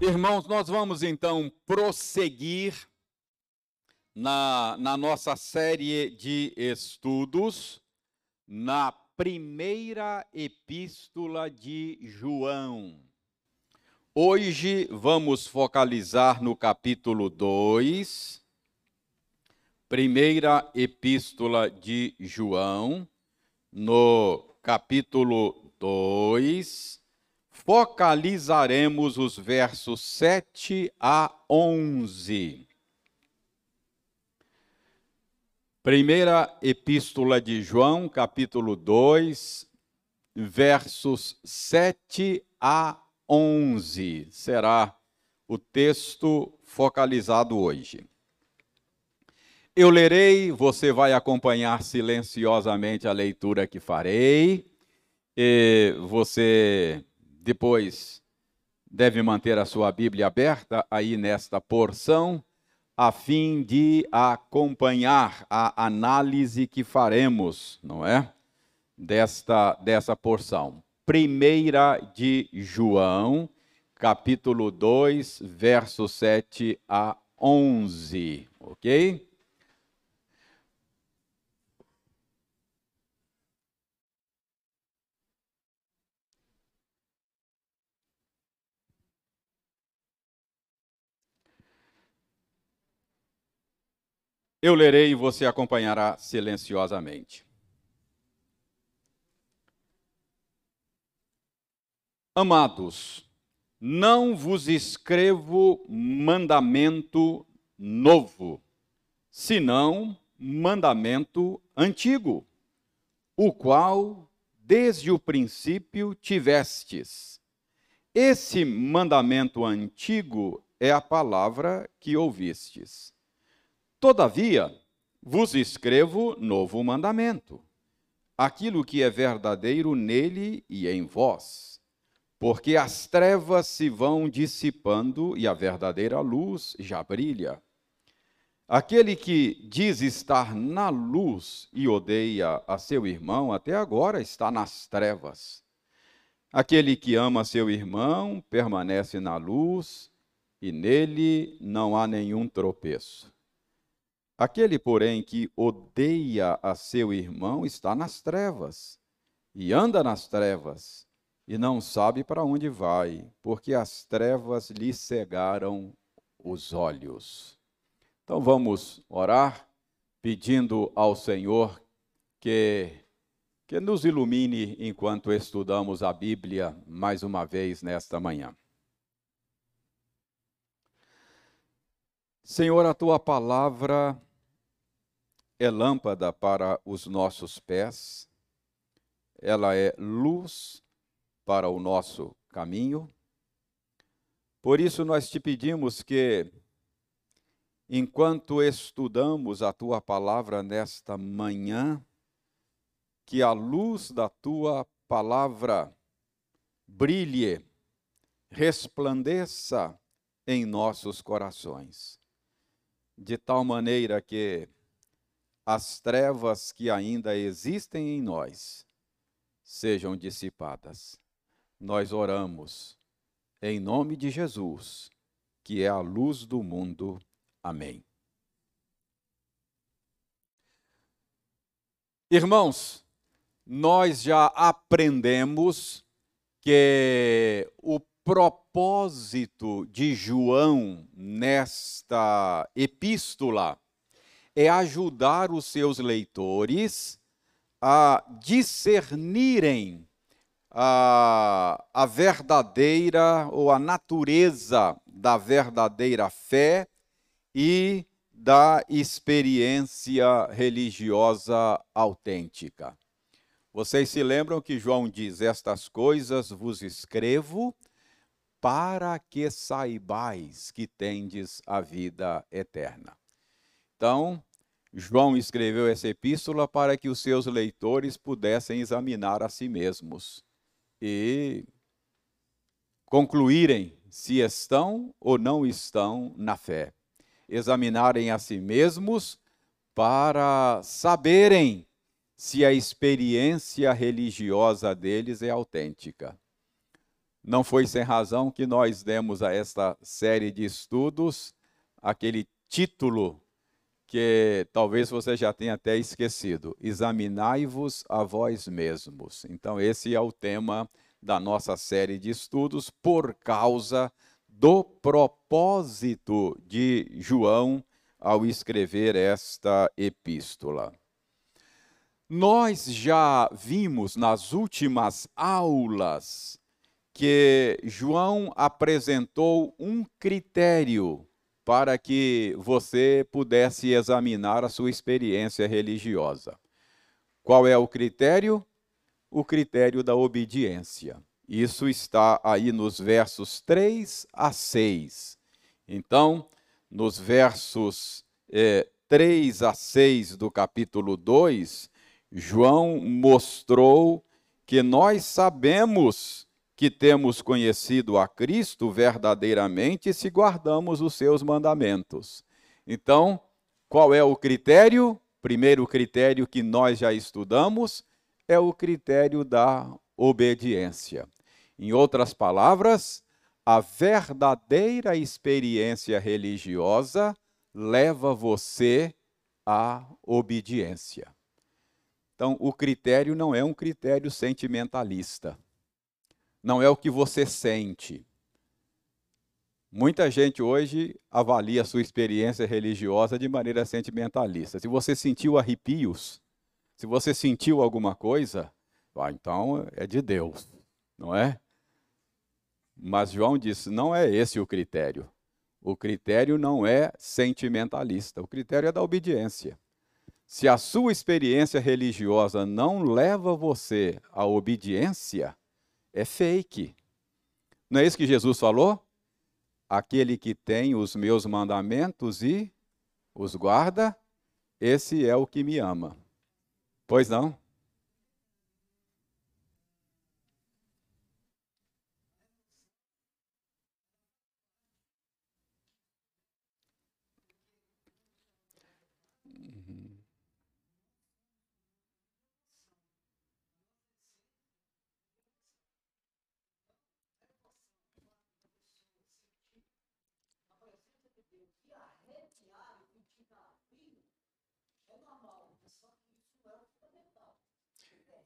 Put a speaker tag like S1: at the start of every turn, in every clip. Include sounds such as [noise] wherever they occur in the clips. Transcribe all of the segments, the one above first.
S1: Irmãos, nós vamos então prosseguir na, na nossa série de estudos na primeira epístola de João. Hoje vamos focalizar no capítulo 2, primeira epístola de João, no capítulo 2 focalizaremos os versos 7 a 11. Primeira Epístola de João, capítulo 2, versos 7 a 11. Será o texto focalizado hoje. Eu lerei, você vai acompanhar silenciosamente a leitura que farei. E você depois, deve manter a sua Bíblia aberta aí nesta porção, a fim de acompanhar a análise que faremos, não é? Desta, dessa porção. Primeira de João, capítulo 2, verso 7 a 11, ok? Eu lerei e você acompanhará silenciosamente. Amados, não vos escrevo mandamento novo, senão mandamento antigo, o qual desde o princípio tivestes. Esse mandamento antigo é a palavra que ouvistes. Todavia, vos escrevo novo mandamento, aquilo que é verdadeiro nele e em vós, porque as trevas se vão dissipando e a verdadeira luz já brilha. Aquele que diz estar na luz e odeia a seu irmão, até agora está nas trevas. Aquele que ama seu irmão permanece na luz e nele não há nenhum tropeço. Aquele, porém, que odeia a seu irmão está nas trevas, e anda nas trevas, e não sabe para onde vai, porque as trevas lhe cegaram os olhos. Então vamos orar, pedindo ao Senhor que, que nos ilumine enquanto estudamos a Bíblia mais uma vez nesta manhã. Senhor, a tua palavra é lâmpada para os nossos pés, ela é luz para o nosso caminho. Por isso nós te pedimos que, enquanto estudamos a tua palavra nesta manhã, que a luz da tua palavra brilhe, resplandeça em nossos corações, de tal maneira que as trevas que ainda existem em nós sejam dissipadas. Nós oramos em nome de Jesus, que é a luz do mundo. Amém. Irmãos, nós já aprendemos que o propósito de João nesta epístola é ajudar os seus leitores a discernirem a, a verdadeira ou a natureza da verdadeira fé e da experiência religiosa autêntica. Vocês se lembram que João diz: Estas coisas vos escrevo para que saibais que tendes a vida eterna. Então, João escreveu essa epístola para que os seus leitores pudessem examinar a si mesmos e concluírem se estão ou não estão na fé. Examinarem a si mesmos para saberem se a experiência religiosa deles é autêntica. não foi sem razão que nós demos a esta série de estudos aquele título que talvez você já tenha até esquecido: Examinai-vos a vós mesmos. Então, esse é o tema da nossa série de estudos, por causa do propósito de João ao escrever esta epístola. Nós já vimos nas últimas aulas que João apresentou um critério para que você pudesse examinar a sua experiência religiosa. Qual é o critério? O critério da obediência. Isso está aí nos versos 3 a 6. Então, nos versos é, 3 a 6 do capítulo 2, João mostrou que nós sabemos que temos conhecido a Cristo verdadeiramente se guardamos os seus mandamentos. Então, qual é o critério? Primeiro critério que nós já estudamos é o critério da obediência. Em outras palavras, a verdadeira experiência religiosa leva você à obediência. Então, o critério não é um critério sentimentalista. Não é o que você sente. Muita gente hoje avalia a sua experiência religiosa de maneira sentimentalista. Se você sentiu arrepios, se você sentiu alguma coisa, ah, então é de Deus, não é? Mas João disse: não é esse o critério. O critério não é sentimentalista, o critério é da obediência. Se a sua experiência religiosa não leva você à obediência, é fake. Não é isso que Jesus falou? Aquele que tem os meus mandamentos e os guarda, esse é o que me ama. Pois não?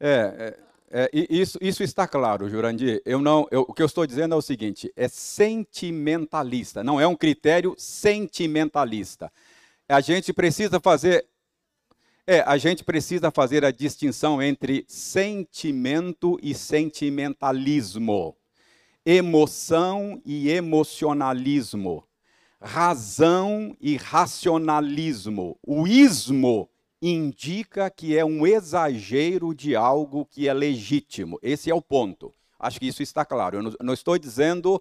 S1: É, é, é, isso, isso está claro, Jurandir. Eu não, eu, o que eu estou dizendo é o seguinte: é sentimentalista, não é um critério sentimentalista. A gente precisa fazer, é, a gente precisa fazer a distinção entre sentimento e sentimentalismo, emoção e emocionalismo, razão e racionalismo. O ismo indica que é um exagero de algo que é legítimo. Esse é o ponto. Acho que isso está claro. Eu não, estou dizendo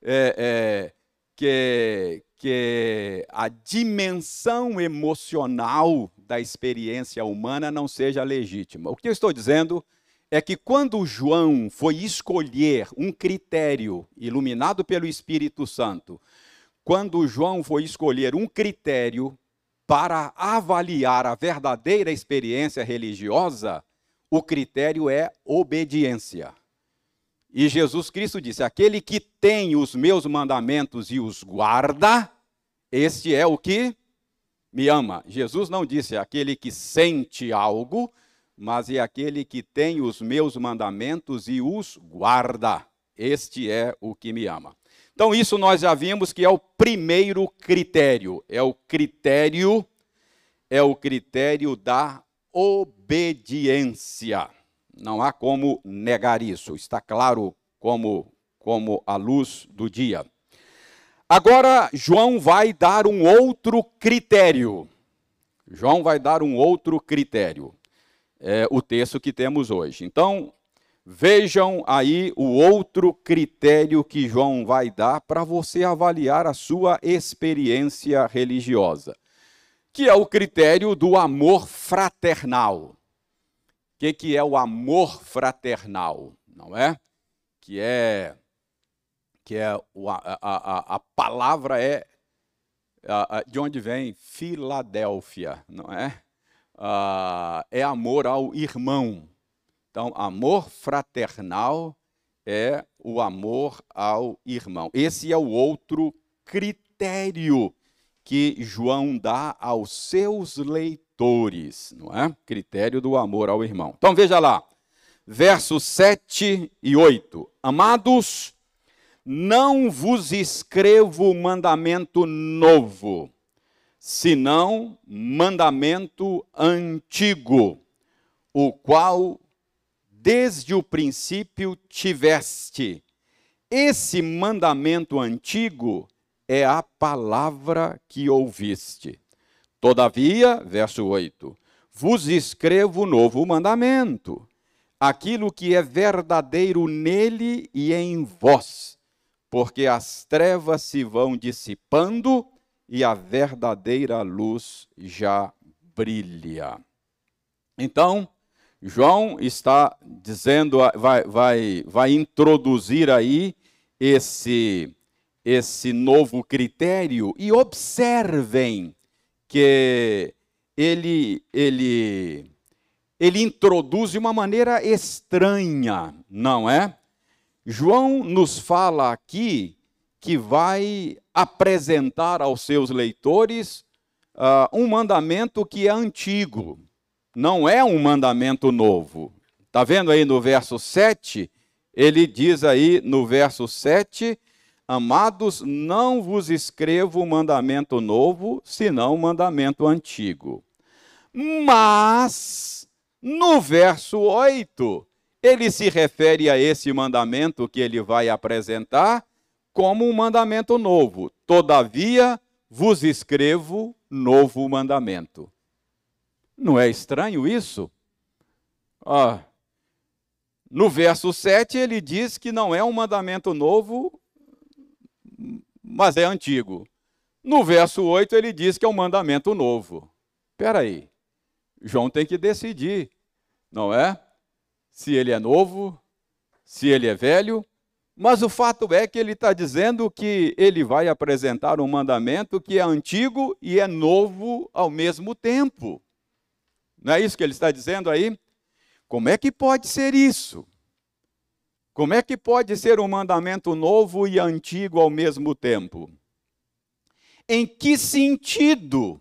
S1: é, é, que, que a dimensão emocional da experiência humana não seja legítima. O que eu estou dizendo é que quando João foi escolher um critério iluminado pelo Espírito Santo, quando João foi escolher um critério para avaliar a verdadeira experiência religiosa, o critério é obediência. E Jesus Cristo disse: aquele que tem os meus mandamentos e os guarda, este é o que me ama. Jesus não disse aquele que sente algo, mas é aquele que tem os meus mandamentos e os guarda. Este é o que me ama. Então, isso nós já vimos que é o primeiro critério, é o critério é o critério da obediência. Não há como negar isso, está claro como como a luz do dia. Agora João vai dar um outro critério. João vai dar um outro critério. É o texto que temos hoje. Então, Vejam aí o outro critério que João vai dar para você avaliar a sua experiência religiosa, que é o critério do amor fraternal. O que, que é o amor fraternal? Não é? Que é que é a, a, a palavra é de onde vem Filadélfia, não é? Ah, é amor ao irmão. Então, amor fraternal é o amor ao irmão. Esse é o outro critério que João dá aos seus leitores, não é? Critério do amor ao irmão. Então veja lá, versos 7 e 8. Amados, não vos escrevo mandamento novo, senão mandamento antigo, o qual desde o princípio tiveste. Esse mandamento antigo é a palavra que ouviste. Todavia, verso 8: vos escrevo novo mandamento, aquilo que é verdadeiro nele e em vós, porque as trevas se vão dissipando e a verdadeira luz já brilha. Então, João está dizendo, vai, vai, vai introduzir aí esse, esse novo critério e observem que ele, ele, ele introduz de uma maneira estranha, não é? João nos fala aqui que vai apresentar aos seus leitores uh, um mandamento que é antigo não é um mandamento novo. Está vendo aí no verso 7? Ele diz aí no verso 7: Amados, não vos escrevo mandamento novo, senão mandamento antigo. Mas, no verso 8, ele se refere a esse mandamento que ele vai apresentar como um mandamento novo. Todavia, vos escrevo novo mandamento. Não é estranho isso? Ah, no verso 7, ele diz que não é um mandamento novo, mas é antigo. No verso 8, ele diz que é um mandamento novo. Espera aí, João tem que decidir, não é? Se ele é novo, se ele é velho, mas o fato é que ele está dizendo que ele vai apresentar um mandamento que é antigo e é novo ao mesmo tempo. Não é isso que ele está dizendo aí? Como é que pode ser isso? Como é que pode ser um mandamento novo e antigo ao mesmo tempo? Em que sentido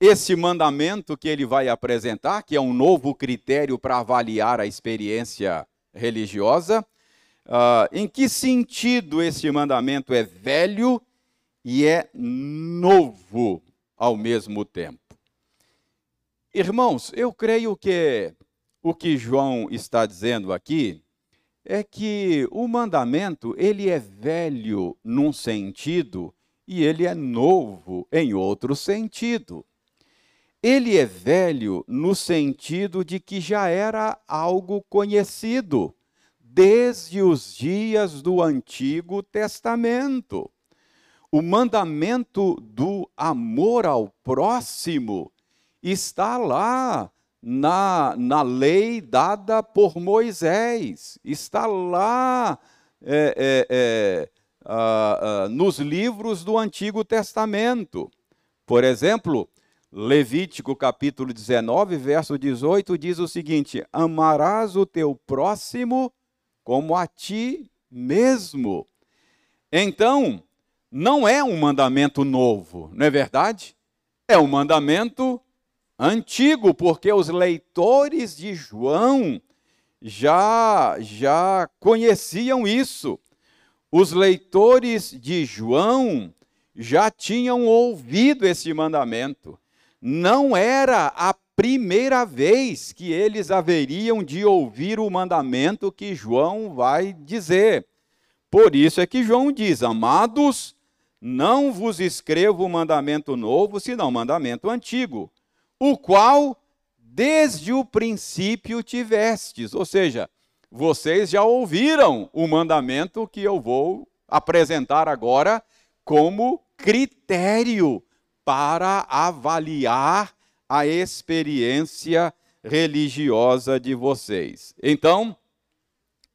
S1: esse mandamento que ele vai apresentar, que é um novo critério para avaliar a experiência religiosa, uh, em que sentido esse mandamento é velho e é novo ao mesmo tempo? Irmãos, eu creio que o que João está dizendo aqui é que o mandamento, ele é velho num sentido e ele é novo em outro sentido. Ele é velho no sentido de que já era algo conhecido desde os dias do Antigo Testamento. O mandamento do amor ao próximo está lá na, na lei dada por Moisés, está lá é, é, é, nos livros do Antigo Testamento. Por exemplo, Levítico capítulo 19, verso 18, diz o seguinte: Amarás o teu próximo como a ti mesmo. Então, não é um mandamento novo, não é verdade? É um mandamento antigo, porque os leitores de João já já conheciam isso. Os leitores de João já tinham ouvido esse mandamento. Não era a primeira vez que eles haveriam de ouvir o mandamento que João vai dizer. Por isso é que João diz: Amados, não vos escrevo mandamento novo, senão mandamento antigo, o qual desde o princípio tivestes. Ou seja, vocês já ouviram o mandamento que eu vou apresentar agora como critério para avaliar a experiência religiosa de vocês. Então,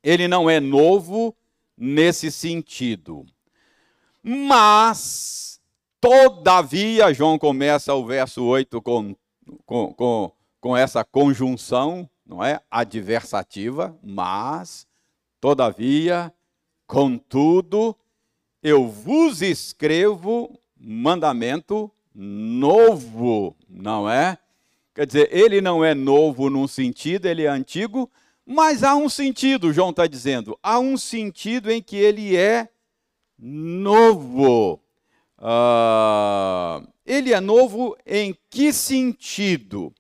S1: ele não é novo nesse sentido. Mas, todavia, João começa o verso 8 com com, com, com essa conjunção, não é? Adversativa, mas, Todavia, contudo, eu vos escrevo mandamento novo, não é? Quer dizer, ele não é novo num sentido, ele é antigo, mas há um sentido, João está dizendo, há um sentido em que ele é novo. Uh, ele é novo em que sentido?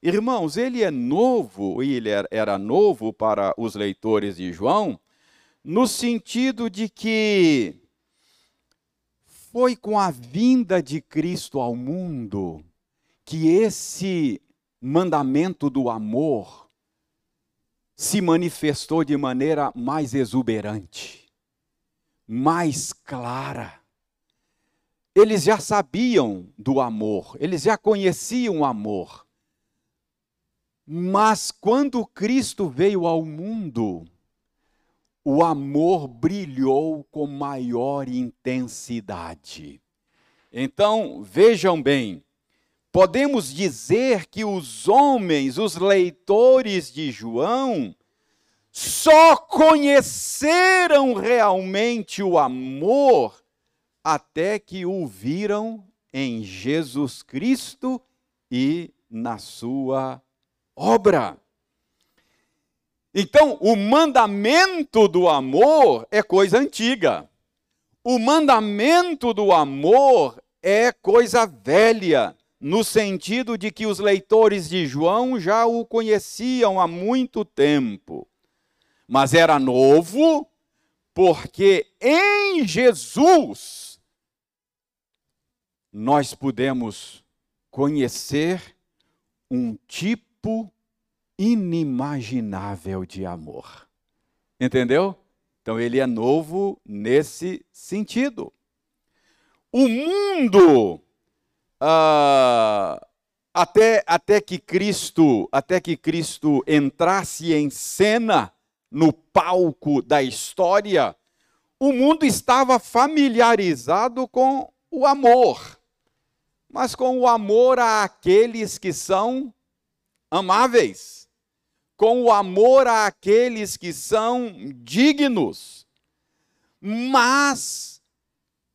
S1: Irmãos, ele é novo, e ele era novo para os leitores de João, no sentido de que foi com a vinda de Cristo ao mundo que esse mandamento do amor se manifestou de maneira mais exuberante, mais clara. Eles já sabiam do amor, eles já conheciam o amor. Mas quando Cristo veio ao mundo, o amor brilhou com maior intensidade. Então, vejam bem, podemos dizer que os homens, os leitores de João, só conheceram realmente o amor até que o viram em Jesus Cristo e na sua obra. Então, o mandamento do amor é coisa antiga. O mandamento do amor é coisa velha, no sentido de que os leitores de João já o conheciam há muito tempo. Mas era novo, porque em Jesus nós podemos conhecer um tipo inimaginável de amor. Entendeu? Então ele é novo nesse sentido. O mundo ah, até, até que Cristo até que Cristo entrasse em cena no palco da história, o mundo estava familiarizado com o amor, mas com o amor àqueles que são amáveis com o amor àqueles que são dignos. Mas,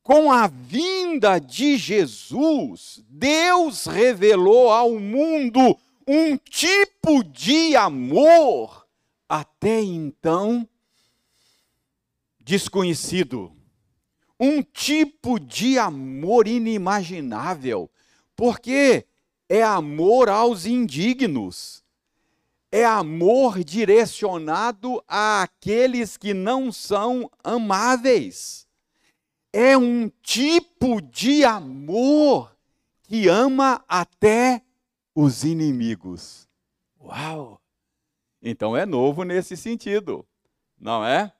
S1: com a vinda de Jesus, Deus revelou ao mundo um tipo de amor até então desconhecido. Um tipo de amor inimaginável, porque é amor aos indignos é amor direcionado àqueles que não são amáveis. É um tipo de amor que ama até os inimigos. Uau! Então é novo nesse sentido, não é?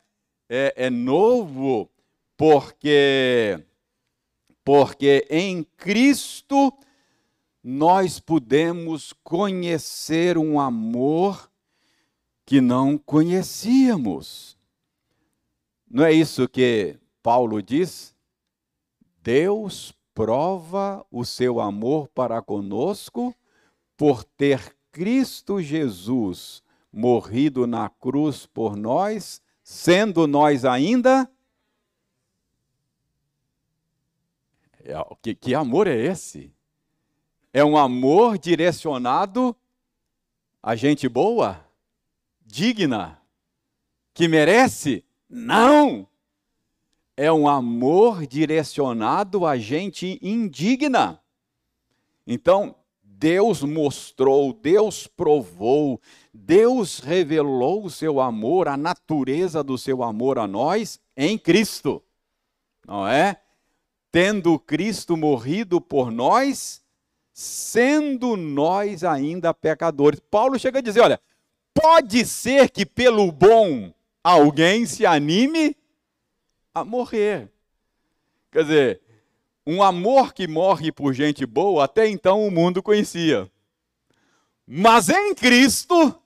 S1: É, é novo porque porque em Cristo nós podemos conhecer um amor que não conhecíamos. Não é isso que Paulo diz? Deus prova o seu amor para conosco por ter Cristo Jesus morrido na cruz por nós, sendo nós ainda. Que, que amor é esse? É um amor direcionado a gente boa, digna, que merece? Não! É um amor direcionado a gente indigna. Então, Deus mostrou, Deus provou, Deus revelou o seu amor, a natureza do seu amor a nós em Cristo. Não é? Tendo Cristo morrido por nós, sendo nós ainda pecadores. Paulo chega a dizer: olha, pode ser que pelo bom alguém se anime a morrer. Quer dizer, um amor que morre por gente boa, até então o mundo conhecia. Mas em Cristo,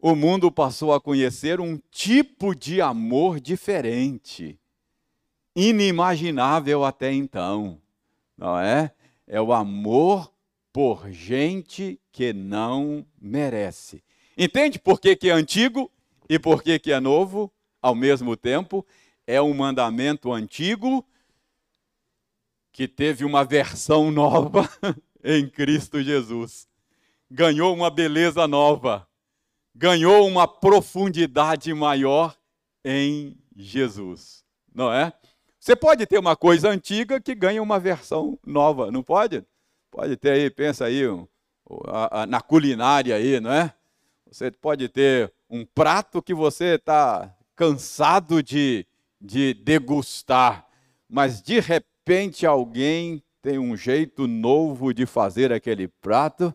S1: o mundo passou a conhecer um tipo de amor diferente, inimaginável até então, não é? é o amor por gente que não merece. Entende por que, que é antigo? E por que, que é novo? Ao mesmo tempo, é um mandamento antigo que teve uma versão [laughs] nova em Cristo Jesus. Ganhou uma beleza nova, ganhou uma profundidade maior em Jesus, não é? Você pode ter uma coisa antiga que ganha uma versão nova, não pode? Pode ter aí, pensa aí, na culinária aí, não é? Você pode ter um prato que você está cansado de, de degustar, mas de repente alguém tem um jeito novo de fazer aquele prato.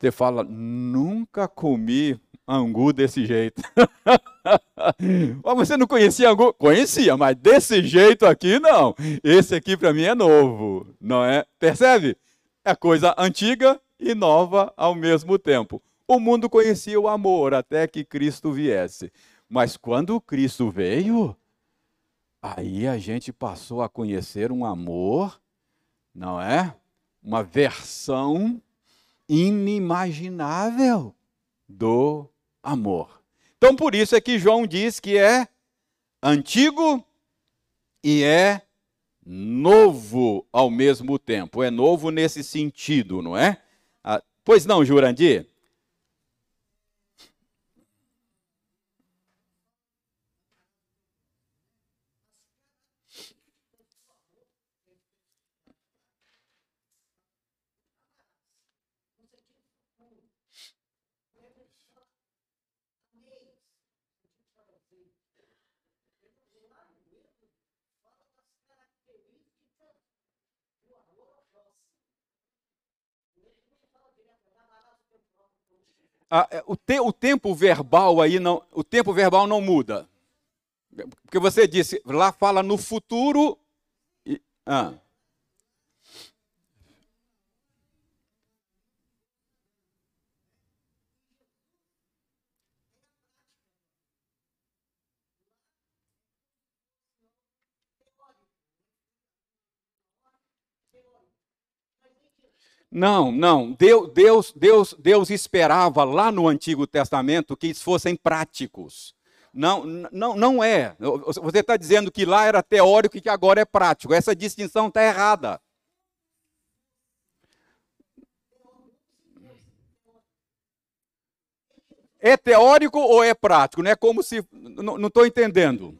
S1: Você fala, nunca comi angu desse jeito. [laughs] [laughs] você não conhecia? Conhecia, mas desse jeito aqui não. Esse aqui para mim é novo, não é? Percebe? É coisa antiga e nova ao mesmo tempo. O mundo conhecia o amor até que Cristo viesse. Mas quando Cristo veio, aí a gente passou a conhecer um amor, não é? Uma versão inimaginável do amor. Então, por isso é que João diz que é antigo e é novo ao mesmo tempo. É novo nesse sentido, não é? Ah, pois não, Jurandir? O, te, o tempo verbal aí não, o tempo verbal não muda. Porque você disse, lá fala no futuro. E, ah. Não, não. Deus, Deus, Deus, Deus esperava lá no Antigo Testamento que eles fossem práticos. Não, não, não é. Você está dizendo que lá era teórico e que agora é prático. Essa distinção está errada. É teórico ou é prático? Não é como se. Não estou entendendo.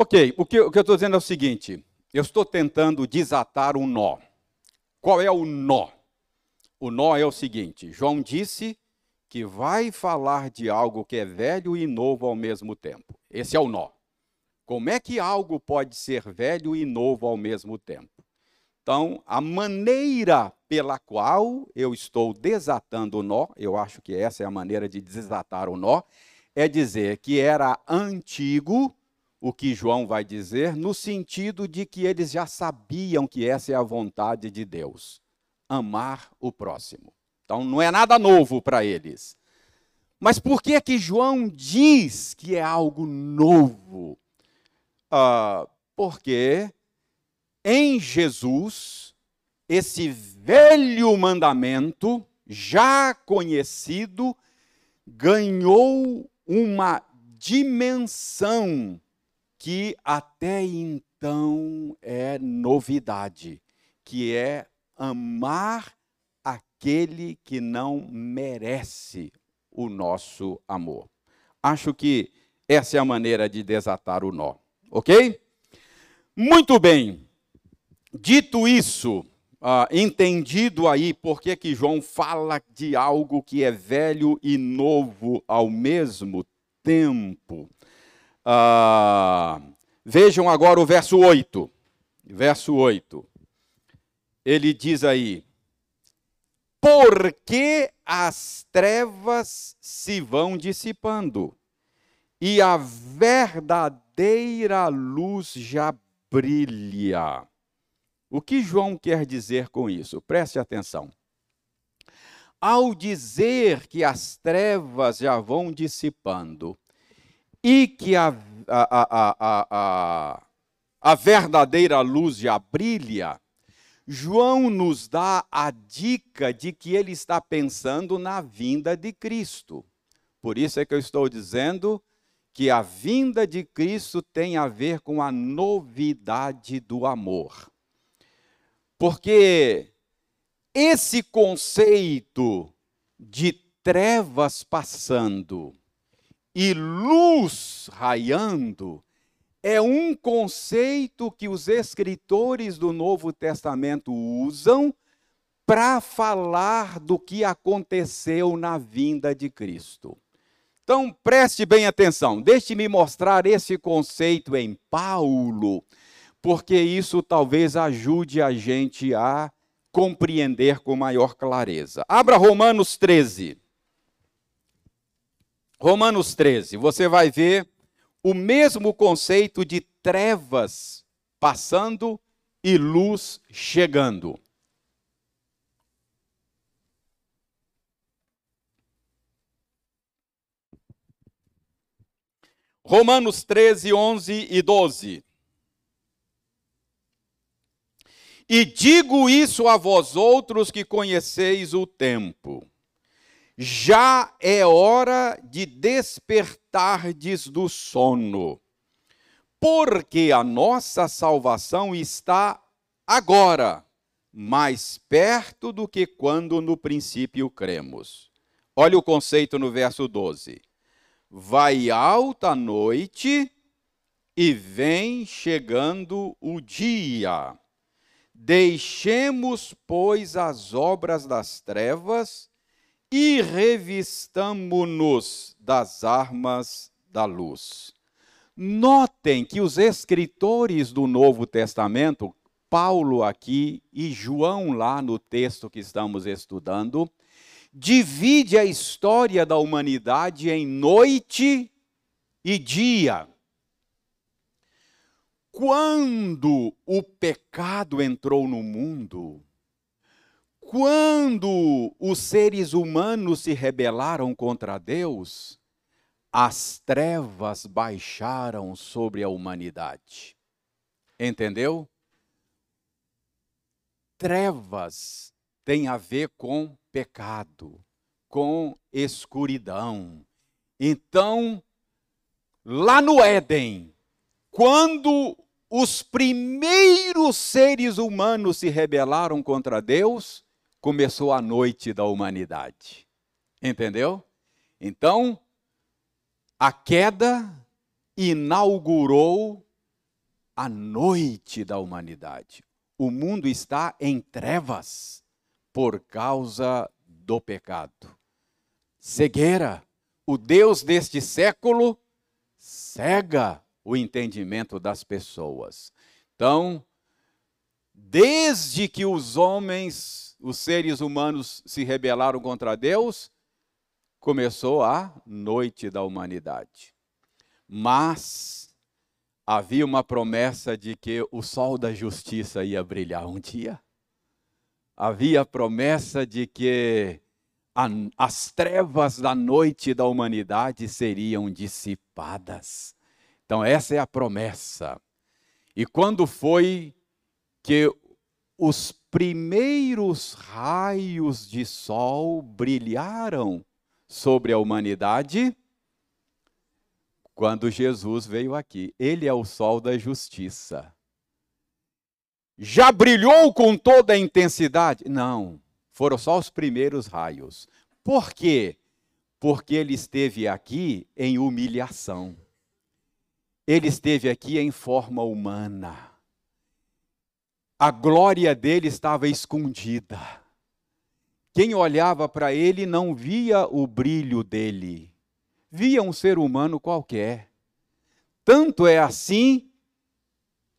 S1: Ok, o que, o que eu estou dizendo é o seguinte: eu estou tentando desatar um nó. Qual é o nó? O nó é o seguinte: João disse que vai falar de algo que é velho e novo ao mesmo tempo. Esse é o nó. Como é que algo pode ser velho e novo ao mesmo tempo? Então, a maneira pela qual eu estou desatando o nó, eu acho que essa é a maneira de desatar o nó, é dizer que era antigo o que João vai dizer, no sentido de que eles já sabiam que essa é a vontade de Deus: amar o próximo. Então não é nada novo para eles. Mas por que que João diz que é algo novo? Ah, porque em Jesus, esse velho mandamento, já conhecido, ganhou uma dimensão que até então é novidade, que é amar aquele que não merece o nosso amor. Acho que essa é a maneira de desatar o nó, ok? Muito bem. Dito isso, uh, entendido aí por que, que João fala de algo que é velho e novo ao mesmo tempo. Ah, vejam agora o verso 8. Verso 8. Ele diz aí: Porque as trevas se vão dissipando, e a verdadeira luz já brilha. O que João quer dizer com isso? Preste atenção. Ao dizer que as trevas já vão dissipando e que a, a, a, a, verdadeira luz já brilha, João nos dá a dica de que ele está pensando na vinda de Cristo. Por isso é que eu estou dizendo que a vinda de Cristo tem a ver com a novidade do amor. Porque esse conceito de trevas passando e luz raiando é um conceito que os escritores do Novo Testamento usam para falar do que aconteceu na vinda de Cristo. Então, preste bem atenção, deixe-me mostrar esse conceito em Paulo, porque isso talvez ajude a gente a compreender com maior clareza. Abra Romanos 13. Romanos 13, você vai ver o mesmo conceito de trevas passando e luz chegando. Romanos 13, 11 e 12. E digo isso a vós outros que conheceis o tempo. Já é hora de despertardes do sono, porque a nossa salvação está agora mais perto do que quando no princípio cremos. Olha o conceito no verso 12 vai alta a noite e vem chegando o dia. Deixemos, pois, as obras das trevas e revistamo-nos das armas da luz. Notem que os escritores do Novo Testamento, Paulo aqui e João lá no texto que estamos estudando, divide a história da humanidade em noite e dia. Quando o pecado entrou no mundo, quando os seres humanos se rebelaram contra Deus, as trevas baixaram sobre a humanidade. Entendeu? Trevas tem a ver com pecado, com escuridão. Então, lá no Éden, quando os primeiros seres humanos se rebelaram contra Deus, começou a noite da humanidade. Entendeu? Então, a queda inaugurou a noite da humanidade. O mundo está em trevas por causa do pecado. Cegueira. O Deus deste século cega o entendimento das pessoas. Então, desde que os homens, os seres humanos se rebelaram contra Deus, começou a noite da humanidade. Mas havia uma promessa de que o sol da justiça ia brilhar um dia havia a promessa de que as trevas da noite da humanidade seriam dissipadas. Então, essa é a promessa. E quando foi que os primeiros raios de sol brilharam sobre a humanidade? Quando Jesus veio aqui. Ele é o sol da justiça já brilhou com toda a intensidade? Não, foram só os primeiros raios. Por quê? Porque ele esteve aqui em humilhação. Ele esteve aqui em forma humana. A glória dele estava escondida. Quem olhava para ele não via o brilho dele, via um ser humano qualquer. Tanto é assim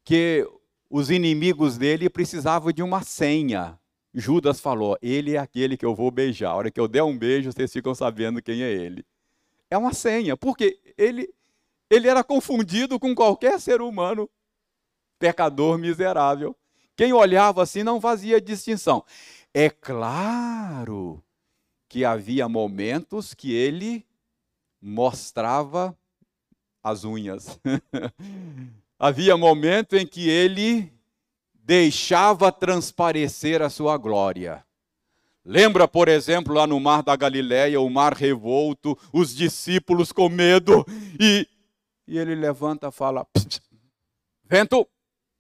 S1: que os inimigos dele precisavam de uma senha. Judas falou: Ele é aquele que eu vou beijar. A hora que eu der um beijo, vocês ficam sabendo quem é ele. É uma senha, porque ele, ele era confundido com qualquer ser humano pecador miserável. Quem olhava assim não fazia distinção. É claro que havia momentos que ele mostrava as unhas. [laughs] havia momento em que ele deixava transparecer a sua glória. Lembra, por exemplo, lá no mar da Galileia, o mar revolto, os discípulos com medo, e, e ele levanta e fala: Vento,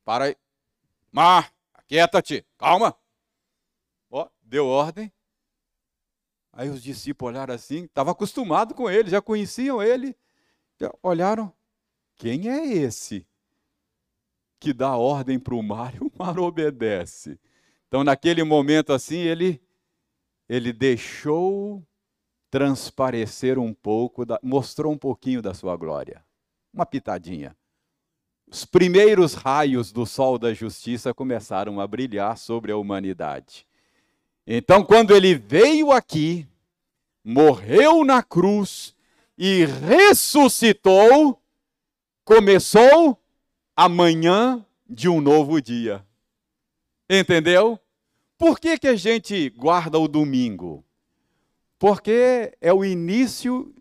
S1: para aí. Mar, aquieta-te, calma. Ó, deu ordem. Aí os discípulos olharam assim, estavam acostumados com ele, já conheciam ele. Olharam, quem é esse que dá ordem para o mar e o mar obedece? Então, naquele momento assim, ele, ele deixou transparecer um pouco, da, mostrou um pouquinho da sua glória. Uma pitadinha. Os primeiros raios do sol da justiça começaram a brilhar sobre a humanidade. Então, quando ele veio aqui, morreu na cruz e ressuscitou, começou a manhã de um novo dia. Entendeu? Por que, que a gente guarda o domingo? Porque é o início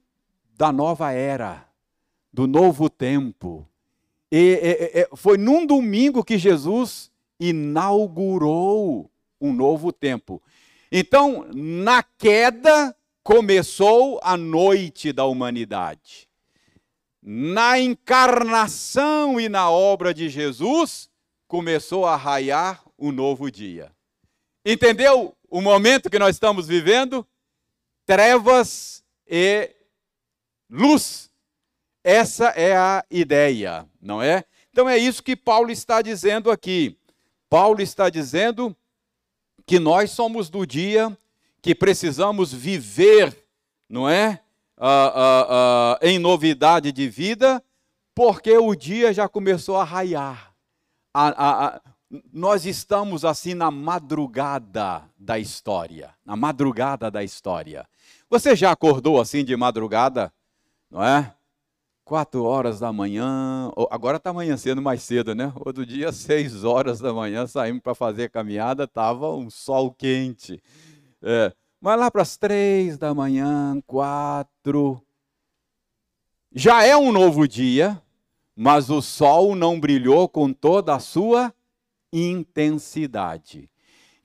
S1: da nova era, do novo tempo. E, e, e, foi num domingo que Jesus inaugurou um novo tempo. Então, na queda, começou a noite da humanidade. Na encarnação e na obra de Jesus, começou a raiar o um novo dia. Entendeu o momento que nós estamos vivendo? Trevas e luz. Essa é a ideia, não é? Então é isso que Paulo está dizendo aqui. Paulo está dizendo que nós somos do dia que precisamos viver, não é? Ah, ah, ah, em novidade de vida, porque o dia já começou a raiar. nós estamos assim na madrugada da história, na madrugada da história. Você já acordou assim de madrugada, não é? Quatro horas da manhã, agora está amanhecendo mais cedo, né? Outro dia, seis horas da manhã, saímos para fazer caminhada, estava um sol quente. É, mas lá para as três da manhã, quatro, já é um novo dia, mas o sol não brilhou com toda a sua intensidade.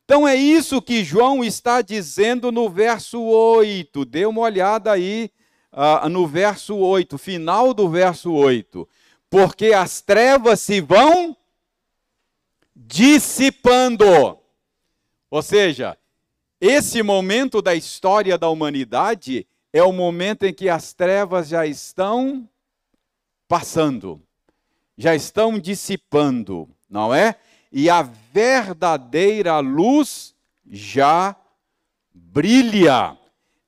S1: Então é isso que João está dizendo no verso 8. Dê uma olhada aí uh, no verso 8, final do verso 8. Porque as trevas se vão dissipando. Ou seja, esse momento da história da humanidade é o momento em que as trevas já estão passando, já estão dissipando, não é? E a verdadeira luz já brilha.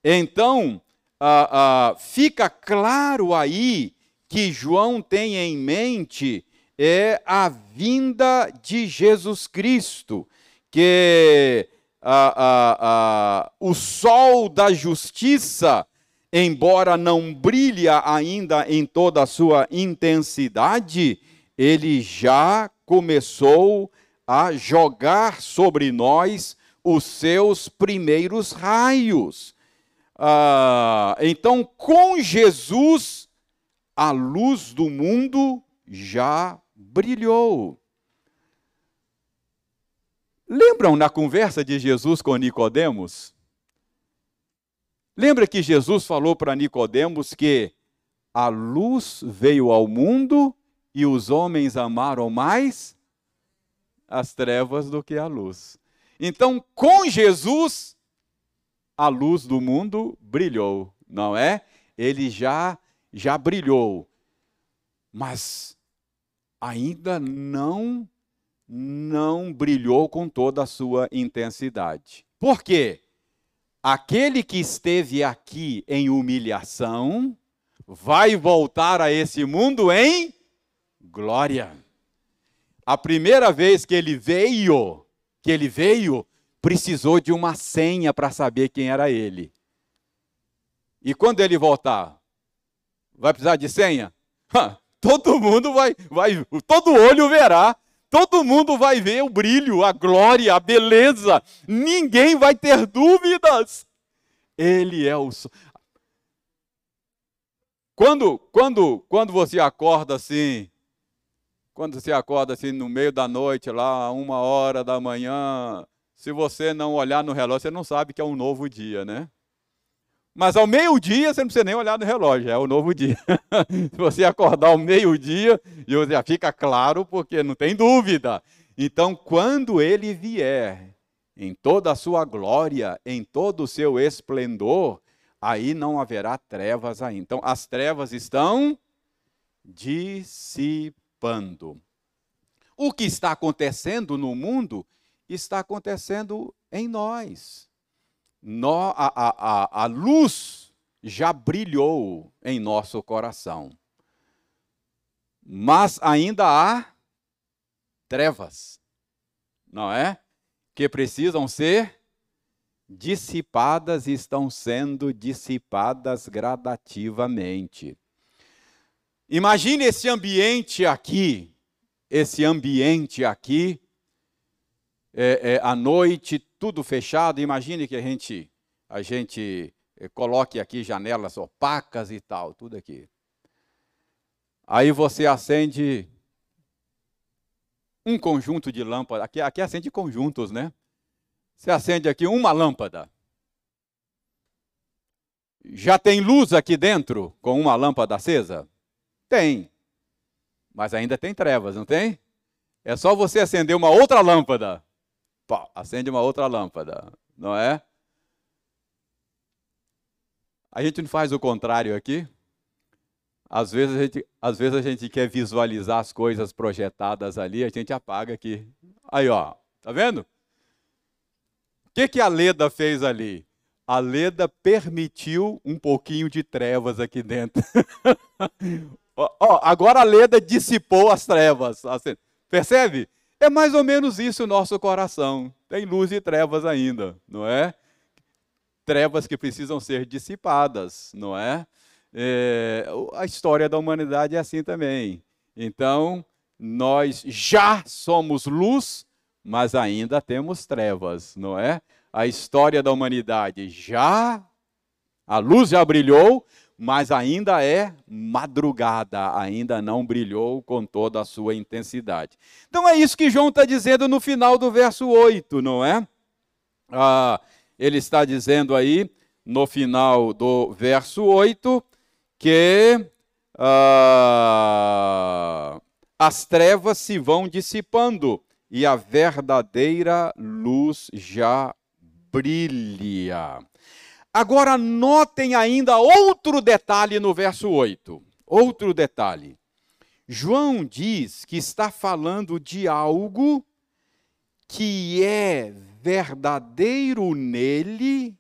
S1: Então, ah, ah, fica claro aí que João tem em mente é a vinda de Jesus Cristo, que o sol da justiça, embora não brilhe ainda em toda a sua intensidade, ele já começou a jogar sobre nós os seus primeiros raios. Ah, então, com Jesus, a luz do mundo já brilhou. Lembram na conversa de Jesus com Nicodemos? Lembra que Jesus falou para Nicodemos que a luz veio ao mundo e os homens amaram mais as trevas do que a luz. Então, com Jesus, a luz do mundo brilhou, não é? Ele já já brilhou. Mas ainda não não brilhou com toda a sua intensidade. Por quê? Aquele que esteve aqui em humilhação vai voltar a esse mundo em glória. A primeira vez que ele veio, que ele veio, precisou de uma senha para saber quem era ele. E quando ele voltar, vai precisar de senha? todo mundo vai, vai, todo olho verá, todo mundo vai ver o brilho, a glória, a beleza. Ninguém vai ter dúvidas. Ele é o quando, quando, quando você acorda assim, quando você acorda assim no meio da noite, lá, uma hora da manhã, se você não olhar no relógio, você não sabe que é um novo dia, né? Mas ao meio-dia você não precisa nem olhar no relógio, é o novo dia. [laughs] se você acordar ao meio-dia, já fica claro, porque não tem dúvida. Então, quando ele vier, em toda a sua glória, em todo o seu esplendor, aí não haverá trevas ainda. Então, as trevas estão dissipando. O que está acontecendo no mundo está acontecendo em nós. No, a, a, a, luz já brilhou em nosso coração, mas ainda há trevas, não é? Que precisam ser dissipadas e estão sendo dissipadas gradativamente. Imagine esse ambiente aqui, esse ambiente aqui, é, é, à noite, tudo fechado. Imagine que a gente, a gente é, coloque aqui janelas opacas e tal, tudo aqui. Aí você acende um conjunto de lâmpadas. Aqui, aqui acende conjuntos, né? Você acende aqui uma lâmpada. Já tem luz aqui dentro com uma lâmpada acesa? Tem. Mas ainda tem trevas, não tem? É só você acender uma outra lâmpada. Pá, acende uma outra lâmpada, não é? A gente não faz o contrário aqui? Às vezes, a gente, às vezes a gente quer visualizar as coisas projetadas ali, a gente apaga aqui. Aí, ó, tá vendo? que, que a Leda fez ali? A Leda permitiu um pouquinho de trevas aqui dentro. [laughs] oh, agora a Leda dissipou as trevas. Assim, percebe? É mais ou menos isso o nosso coração. Tem luz e trevas ainda, não é? Trevas que precisam ser dissipadas, não é? é a história da humanidade é assim também. Então, nós já somos luz, mas ainda temos trevas, não é? A história da humanidade já, a luz já brilhou, mas ainda é madrugada, ainda não brilhou com toda a sua intensidade. Então é isso que João está dizendo no final do verso 8, não é? Ah, ele está dizendo aí, no final do verso 8, que ah, as trevas se vão dissipando e a verdadeira luz já brilha. Agora notem ainda outro detalhe no verso 8. Outro detalhe. João diz que está falando de algo que é verdadeiro nele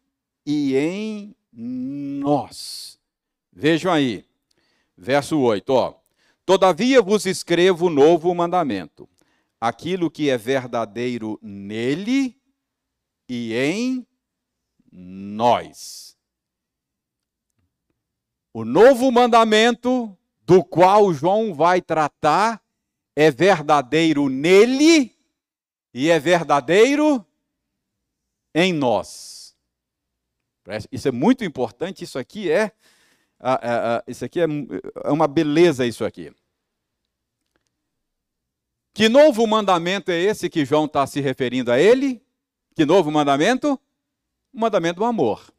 S1: e em nós. Vejam aí, verso 8, ó. Todavia vos escrevo novo mandamento, aquilo que é verdadeiro nele e em nós. O novo mandamento do qual João vai tratar é verdadeiro nele e é verdadeiro em nós. Isso é muito importante, isso aqui é, isso aqui é, é uma beleza isso aqui. Que novo mandamento é esse que João está se referindo a ele? Que novo mandamento? O mandamento do amor.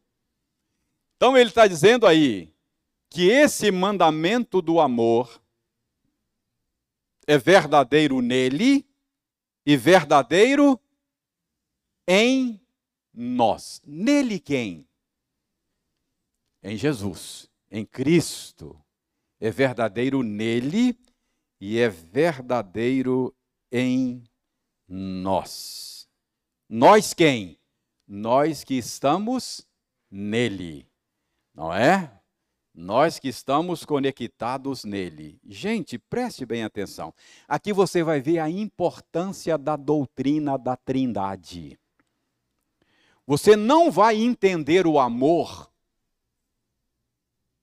S1: Então ele está dizendo aí que esse mandamento do amor é verdadeiro nele e verdadeiro em nós. Nele quem? Em Jesus, em Cristo. É verdadeiro nele e é verdadeiro em nós. Nós quem? Nós que estamos nele, não é? Nós que estamos conectados nele. Gente, preste bem atenção. Aqui você vai ver a importância da doutrina da Trindade. Você não vai entender o amor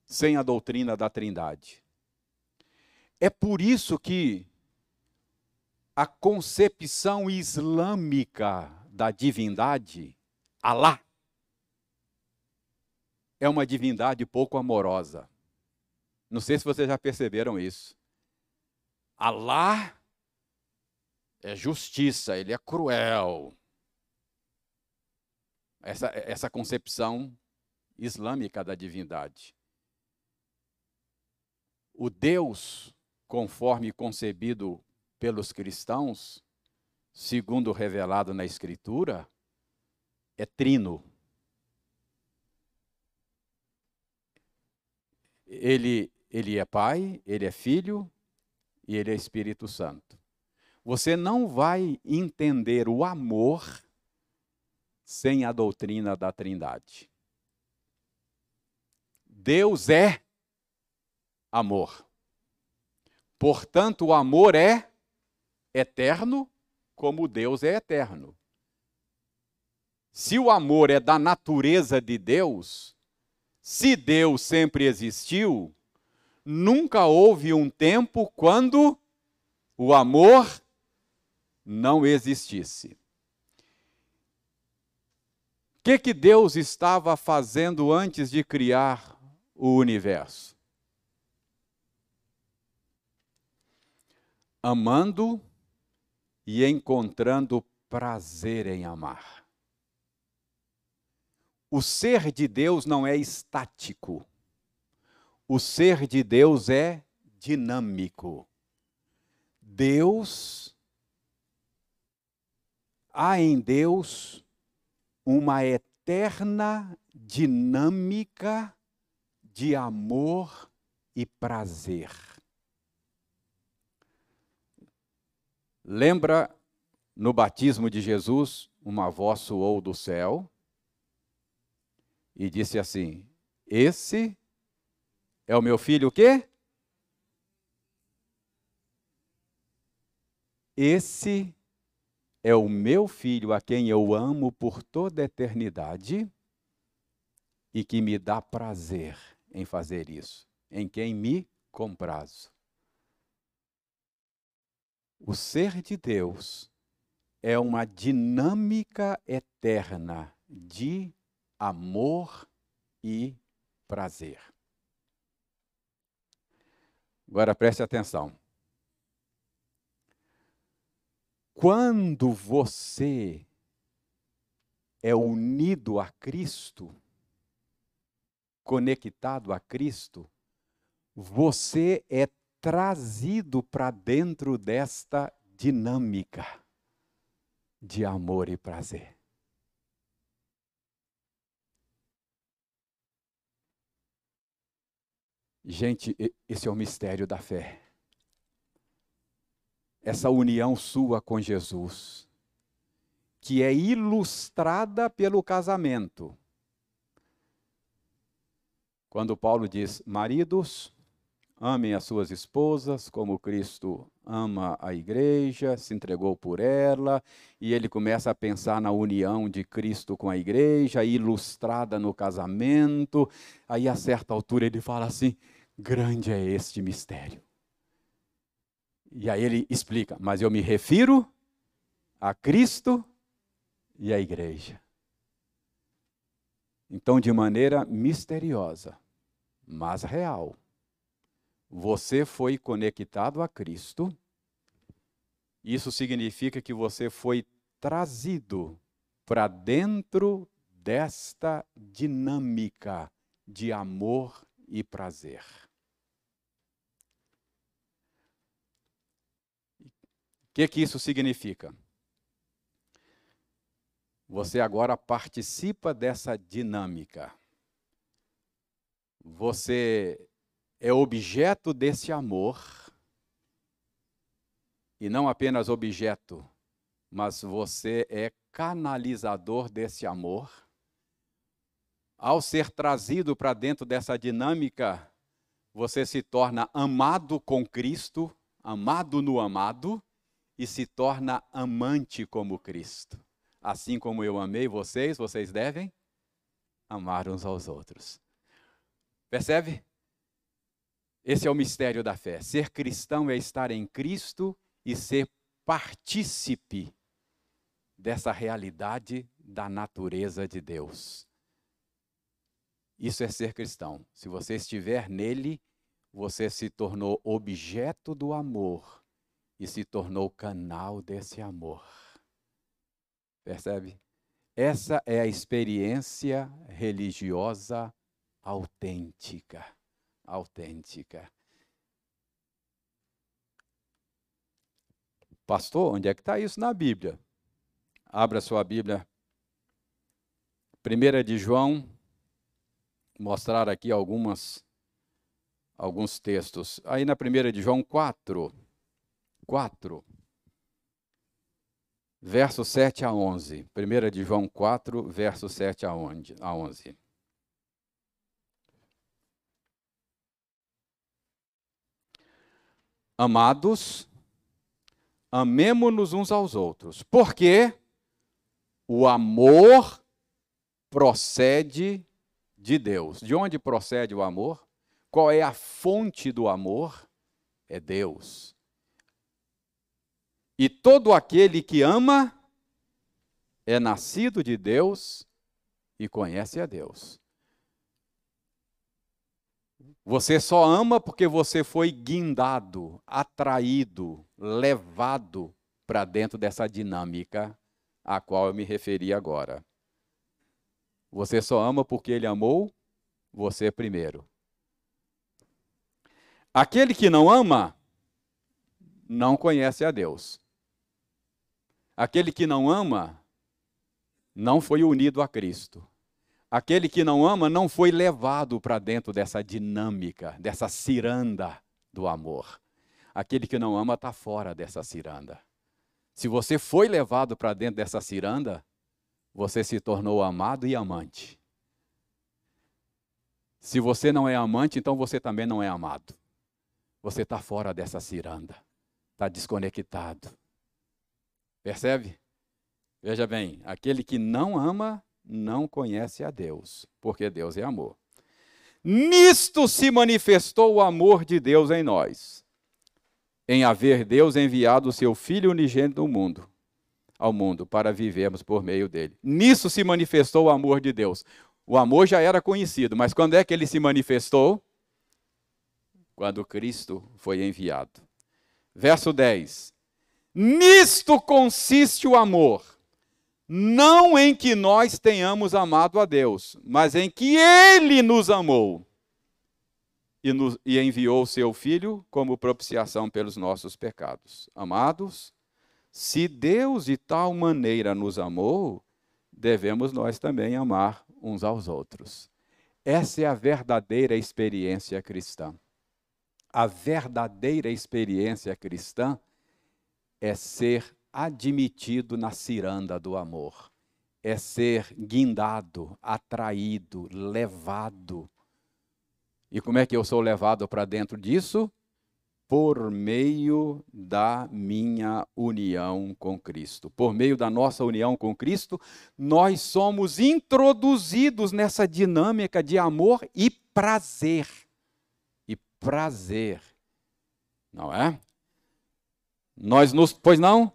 S1: sem a doutrina da Trindade. É por isso que a concepção islâmica da divindade, Alá, é uma divindade pouco amorosa. Não sei se vocês já perceberam isso. Alá é justiça, ele é cruel. Essa, essa concepção islâmica da divindade. O Deus, conforme concebido pelos cristãos, segundo revelado na Escritura, é trino. Ele, ele é Pai, ele é Filho e ele é Espírito Santo. Você não vai entender o amor sem a doutrina da Trindade. Deus é amor. Portanto, o amor é eterno, como Deus é eterno. Se o amor é da natureza de Deus, se Deus sempre existiu, nunca houve um tempo quando o amor não existisse que, que Deus estava fazendo antes de criar o universo? Amando e encontrando prazer em amar. O ser de Deus não é estático. O ser de Deus é dinâmico. Deus, há em Deus uma eterna dinâmica de amor e prazer. Lembra no batismo de Jesus, uma voz soou do céu e disse assim: Esse é o meu filho o quê? Esse é o meu filho a quem eu amo por toda a eternidade e que me dá prazer em fazer isso, em quem me comprazo. O ser de Deus é uma dinâmica eterna de amor e prazer. Agora preste atenção. Quando você é unido a Cristo, conectado a Cristo, você é trazido para dentro desta dinâmica de amor e prazer. Gente, esse é o mistério da fé essa união sua com Jesus, que é ilustrada pelo casamento. Quando Paulo diz: Maridos, amem as suas esposas como Cristo ama a igreja, se entregou por ela, e ele começa a pensar na união de Cristo com a igreja, ilustrada no casamento. Aí, a certa altura, ele fala assim: grande é este mistério. E aí ele explica, mas eu me refiro a Cristo e à igreja. Então, de maneira misteriosa, mas real, você foi conectado a Cristo. Isso significa que você foi trazido para dentro desta dinâmica de amor e prazer. que, que isso significa? Você agora participa dessa dinâmica. Você é objeto desse amor, e não apenas objeto, mas você é canalizador desse amor. Ao ser trazido para dentro dessa dinâmica, você se torna amado com Cristo, amado no amado, e se torna amante como Cristo. Assim como eu amei vocês, vocês devem amar uns aos outros. Percebe? Esse é o mistério da fé. Ser cristão é estar em Cristo e ser partícipe dessa realidade da natureza de Deus. Isso é ser cristão. Se você estiver nele, você se tornou objeto do amor e se tornou canal desse amor. Percebe? Essa é a experiência religiosa autêntica. Autêntica. Pastor, onde é que está isso na Bíblia? Abra sua Bíblia. Primeira de João, mostrar aqui algumas alguns textos. Aí na primeira de João 4, 4, verso 7 a 11. Primeira de João 4, verso 7 a 11. Amados, amemo-nos uns aos outros, porque o amor procede de Deus. De onde procede o amor? Qual é a fonte do amor? É Deus. E todo aquele que ama é nascido de Deus e conhece a Deus. Você só ama porque você foi guindado, atraído, levado para dentro dessa dinâmica a qual eu me referi agora. Você só ama porque ele amou você primeiro. Aquele que não ama, não conhece a Deus. Aquele que não ama, não foi unido a Cristo. Aquele que não ama não foi levado para dentro dessa dinâmica, dessa ciranda do amor. Aquele que não ama está fora dessa ciranda. Se você foi levado para dentro dessa ciranda, você se tornou amado e amante. Se você não é amante, então você também não é amado. Você está fora dessa ciranda, está desconectado. Percebe? Veja bem, aquele que não ama não conhece a Deus, porque Deus é amor. Nisto se manifestou o amor de Deus em nós, em haver Deus enviado o seu Filho unigênito do mundo ao mundo para vivermos por meio dele. Nisso se manifestou o amor de Deus. O amor já era conhecido, mas quando é que ele se manifestou? Quando Cristo foi enviado. Verso 10. Nisto consiste o amor, não em que nós tenhamos amado a Deus, mas em que Ele nos amou e, nos, e enviou o seu Filho como propiciação pelos nossos pecados. Amados, se Deus de tal maneira nos amou, devemos nós também amar uns aos outros. Essa é a verdadeira experiência cristã. A verdadeira experiência cristã é ser admitido na ciranda do amor, é ser guindado, atraído, levado. E como é que eu sou levado para dentro disso? Por meio da minha união com Cristo. Por meio da nossa união com Cristo, nós somos introduzidos nessa dinâmica de amor e prazer. E prazer. Não é? Nós nos. Pois não?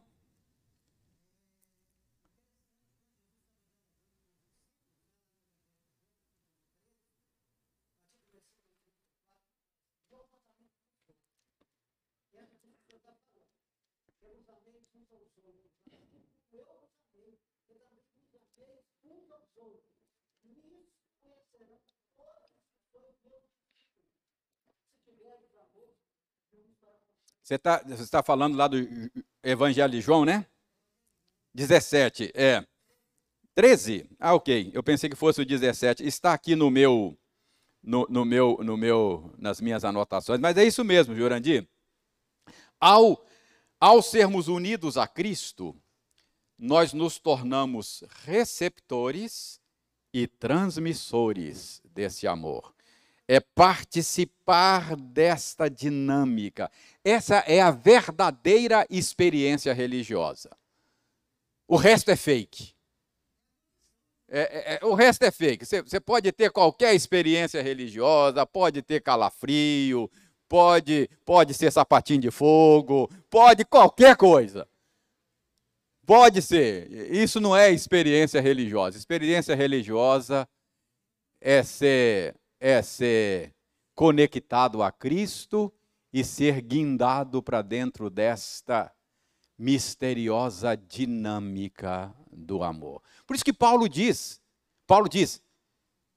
S1: Você está tá falando lá do Evangelho de João, né? 17, é. 13? Ah, ok. Eu pensei que fosse o 17. Está aqui no meu, no, no meu, no meu, nas minhas anotações, mas é isso mesmo, Jurandir. Ao, ao sermos unidos a Cristo, nós nos tornamos receptores e transmissores desse amor. É participar desta dinâmica. Essa é a verdadeira experiência religiosa. O resto é fake. É, é, é o resto é fake. Você, você pode ter qualquer experiência religiosa, pode ter calafrio, pode, pode ser sapatinho de fogo, pode qualquer coisa. Pode ser. Isso não é experiência religiosa. Experiência religiosa é ser, é ser conectado a Cristo e ser guindado para dentro desta misteriosa dinâmica do amor. Por isso que Paulo diz, Paulo diz,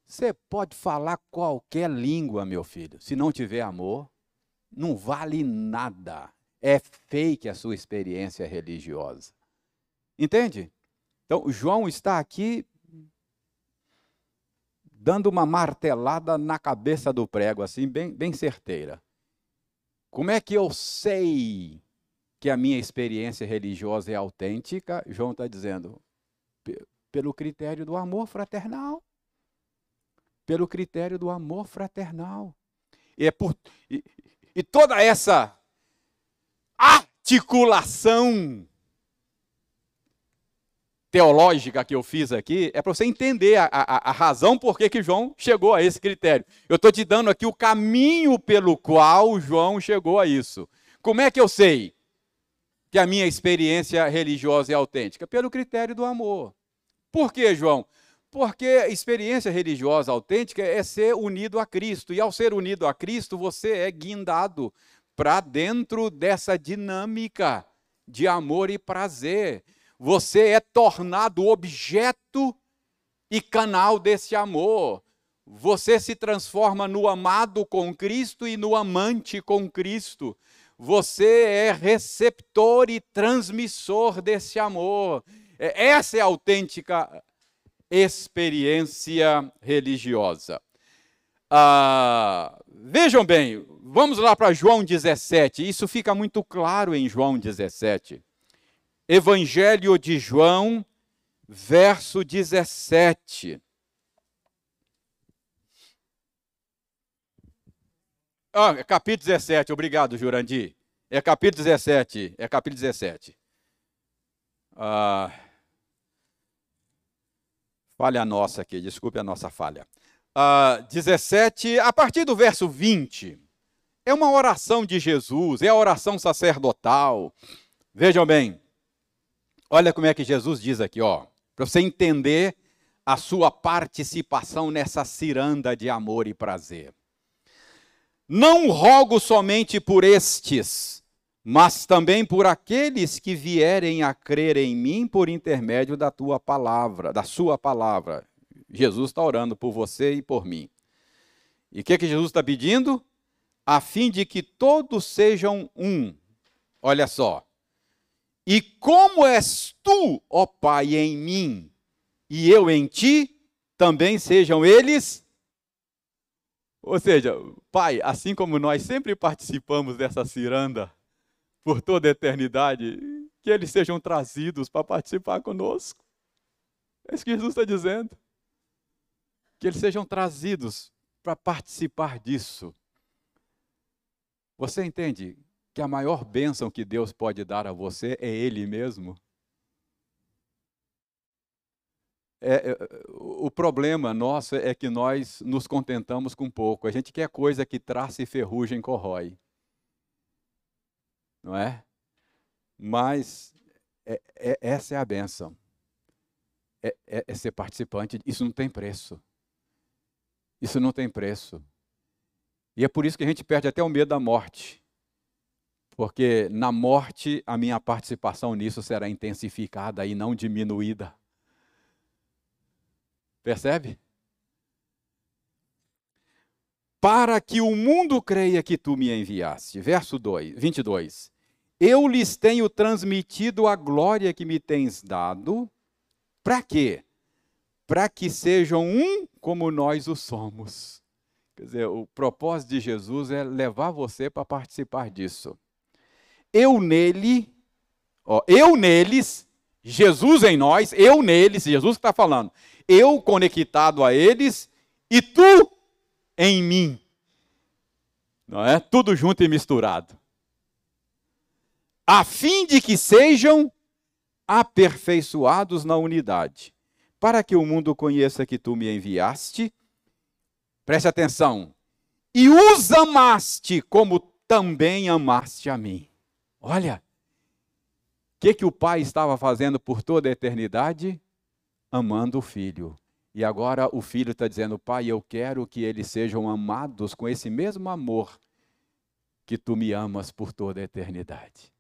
S1: você pode falar qualquer língua, meu filho, se não tiver amor, não vale nada. É fake a sua experiência religiosa. Entende? Então, João está aqui dando uma martelada na cabeça do prego, assim, bem, bem certeira. Como é que eu sei que a minha experiência religiosa é autêntica? João está dizendo, pelo critério do amor fraternal. Pelo critério do amor fraternal. E, é por, e, e toda essa articulação teológica que eu fiz aqui é para você entender a, a, a, razão por que, que João chegou a esse critério. Eu estou te dando aqui o caminho pelo qual João chegou a isso. Como é que eu sei que a minha experiência religiosa é autêntica? Pelo critério do amor. Por que, João? Porque experiência religiosa autêntica é ser unido a Cristo. E ao ser unido a Cristo, você é guindado para dentro dessa dinâmica de amor e prazer você é tornado objeto e canal desse amor. Você se transforma no amado com Cristo e no amante com Cristo. Você é receptor e transmissor desse amor. É, essa é a autêntica experiência religiosa. Ah, vejam bem, vamos lá para João 17. Isso fica muito claro em João 17. Evangelho de João, verso 17. Ah, é capítulo 17, obrigado, Jurandir. É capítulo 17, é capítulo 17. Ah, falha nossa aqui, desculpe a nossa falha. Ah, 17, a partir do verso 20, é uma oração de Jesus, é a oração sacerdotal. Vejam bem, Olha como é que Jesus diz aqui, ó, para você entender a sua participação nessa ciranda de amor e prazer. Não rogo somente por estes, mas também por aqueles que vierem a crer em mim por intermédio da tua palavra, da sua palavra. Jesus está orando por você e por mim. E o que, que Jesus está pedindo? A fim de que todos sejam um. Olha só, e como és tu, ó Pai, em mim e eu em ti, também sejam eles. Ou seja, Pai, assim como nós sempre participamos dessa ciranda por toda a eternidade, que eles sejam trazidos para participar conosco. É isso que Jesus está dizendo. Que eles sejam trazidos para participar disso. Você entende que a maior bênção que Deus pode dar a você é Ele mesmo? É, é, o problema nosso é que nós nos contentamos com pouco. A gente quer coisa que traça e ferrugem corrói. Não é? Mas é, é, essa é a benção. É, é, é ser participante. Isso não tem preço. Isso não tem preço. E é por isso que a gente perde até o medo da morte porque na morte a minha participação nisso será intensificada e não diminuída. Percebe? Para que o mundo creia que tu me enviaste. Verso 2, 22. Eu lhes tenho transmitido a glória que me tens dado. Para quê? Para que sejam um como nós o somos. Quer dizer, o propósito de Jesus é levar você para participar disso eu nele, ó, eu neles Jesus em nós, eu neles, Jesus está falando, eu conectado a eles e tu em mim. Não é? Tudo junto e misturado. A fim de que sejam aperfeiçoados na unidade, para que o mundo conheça que tu me enviaste. Preste atenção. E os amaste como também amaste a mim. Olha, o que, que o pai estava fazendo por toda a eternidade? Amando o filho. E agora o filho está dizendo: Pai, eu quero que eles sejam amados com esse mesmo amor que tu me amas por toda a eternidade.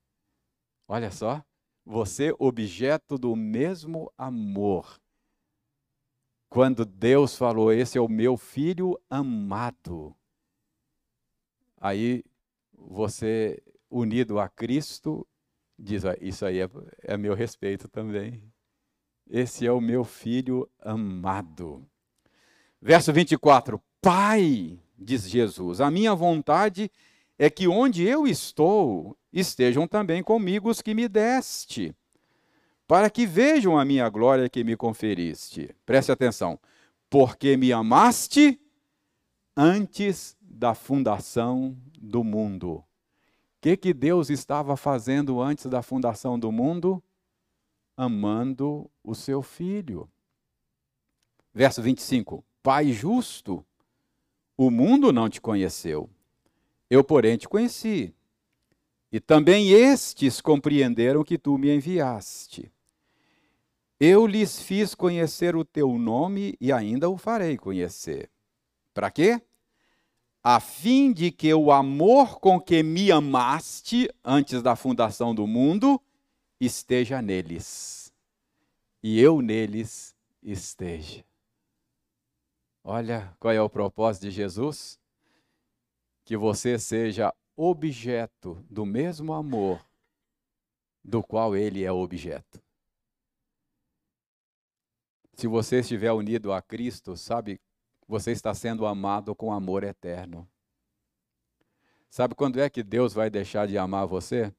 S1: Olha só, você objeto do mesmo amor. Quando Deus falou: Esse é o meu filho amado. Aí você, unido a Cristo, diz: Isso aí é, é meu respeito também. Esse é o meu filho amado. Verso 24: Pai, diz Jesus, a minha vontade é que onde eu estou estejam também comigo os que me deste, para que vejam a minha glória que me conferiste. Preste atenção. Porque me amaste antes da fundação do mundo. Que, que Deus estava fazendo antes da fundação do mundo? amando o seu filho. Verso 25: Pai justo, o mundo não te conheceu, eu, porém, te conheci. E também estes compreenderam que tu me enviaste. Eu lhes fiz conhecer o teu nome e ainda o farei conhecer. Para quê? A fim de que o amor com que me amaste antes da fundação do mundo esteja neles, e eu neles esteja. Olha qual é o propósito de Jesus? Que você seja objeto do mesmo amor do qual ele é objeto. Se você estiver unido a Cristo, sabe, você está sendo amado com amor eterno. Sabe quando é que Deus vai deixar de amar você?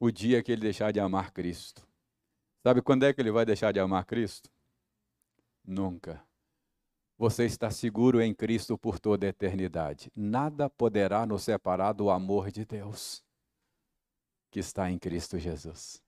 S1: o dia que ele deixar de amar Cristo. Sabe quando é que ele vai deixar de amar Cristo? Nunca. Você está seguro em Cristo por toda a eternidade. Nada poderá nos separar do amor de Deus que está em Cristo Jesus.